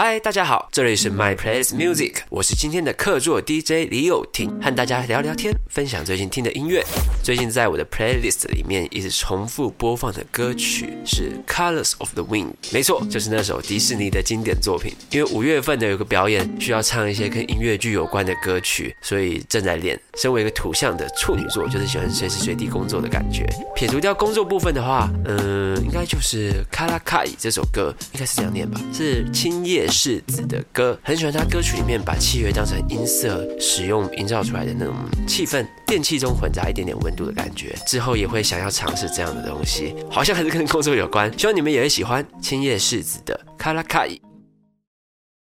嗨，大家好，这里是 My Place Music，我是今天的客座 DJ 李友廷，和大家聊聊天，分享最近听的音乐。最近在我的 playlist 里面一直重复播放的歌曲是 Colors of the Wind，没错，就是那首迪士尼的经典作品。因为五月份的有个表演需要唱一些跟音乐剧有关的歌曲，所以正在练。身为一个土象的处女座，就是喜欢随时随地工作的感觉。撇除掉工作部分的话，嗯，应该就是《卡拉卡伊》这首歌，应该是这样念吧？是青叶。世子的歌，很喜欢他歌曲里面把器乐当成音色使用，营造出来的那种气氛，电器中混杂一点点温度的感觉。之后也会想要尝试这样的东西，好像还是跟工作有关。希望你们也会喜欢青叶世子的卡拉卡伊。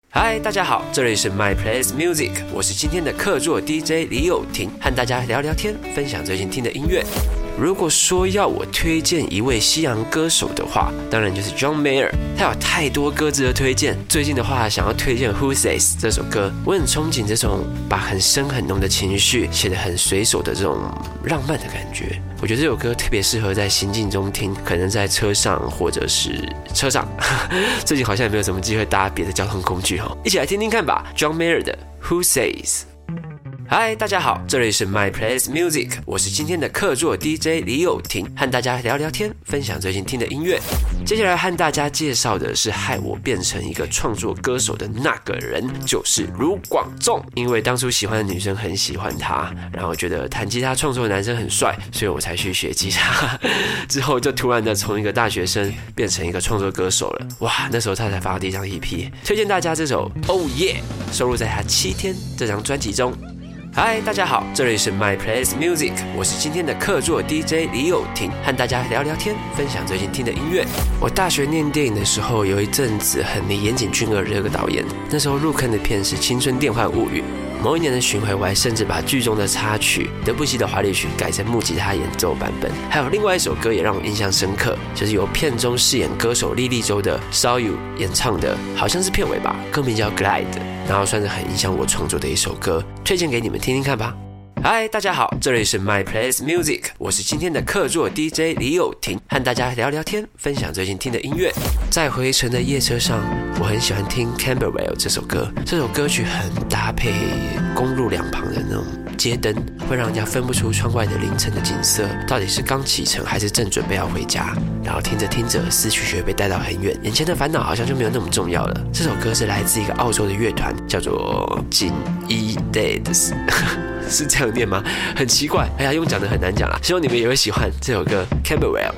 嗨，大家好，这里是 My Place Music，我是今天的客座 DJ 李友廷，和大家聊聊天，分享最近听的音乐。如果说要我推荐一位西洋歌手的话，当然就是 John Mayer。他有太多歌值得推荐。最近的话，想要推荐 Who Says 这首歌，我很憧憬这种把很深很浓的情绪写得很随手的这种浪漫的感觉。我觉得这首歌特别适合在行进中听，可能在车上或者是车上。最近好像也没有什么机会搭别的交通工具哈，一起来听听看吧。John Mayer 的 Who Says。嗨，大家好，这里是 My Place Music，我是今天的客座 DJ 李友廷，和大家聊聊天，分享最近听的音乐。接下来和大家介绍的是害我变成一个创作歌手的那个人，就是卢广仲。因为当初喜欢的女生很喜欢他，然后觉得弹吉他创作的男生很帅，所以我才去学吉他。之后就突然的从一个大学生变成一个创作歌手了。哇，那时候他才发第一张 EP，推荐大家这首 Oh Yeah，收录在他《七天》这张专辑中。嗨，大家好，这里是 My Place Music，我是今天的客座 DJ 李友廷，和大家聊聊天，分享最近听的音乐。我大学念电影的时候，有一阵子很迷岩井俊二这个导演，那时候入坑的片是《青春电幻物语》。某一年的巡回，我还甚至把剧中的插曲德布西的华丽曲改成木吉他演奏版本。还有另外一首歌也让我印象深刻，就是由片中饰演歌手莉莉周的 Saw You 演唱的，好像是片尾吧，歌名叫 Glide。然后算是很影响我创作的一首歌，推荐给你们听听看吧。嗨，大家好，这里是 My Place Music，我是今天的客座 DJ 李友廷，和大家聊聊天，分享最近听的音乐。在回程的夜车上，我很喜欢听 Camberwell 这首歌，这首歌曲很搭配公路两旁的那种街灯，会让人家分不出窗外的凌晨的景色到底是刚启程还是正准备要回家。然后听着听着，思绪却被带到很远，眼前的烦恼好像就没有那么重要了。这首歌是来自一个澳洲的乐团，叫做锦衣 Days。是这样念吗？很奇怪，哎呀，用讲的很难讲啦。希望你们也会喜欢这首歌《Camberwell》。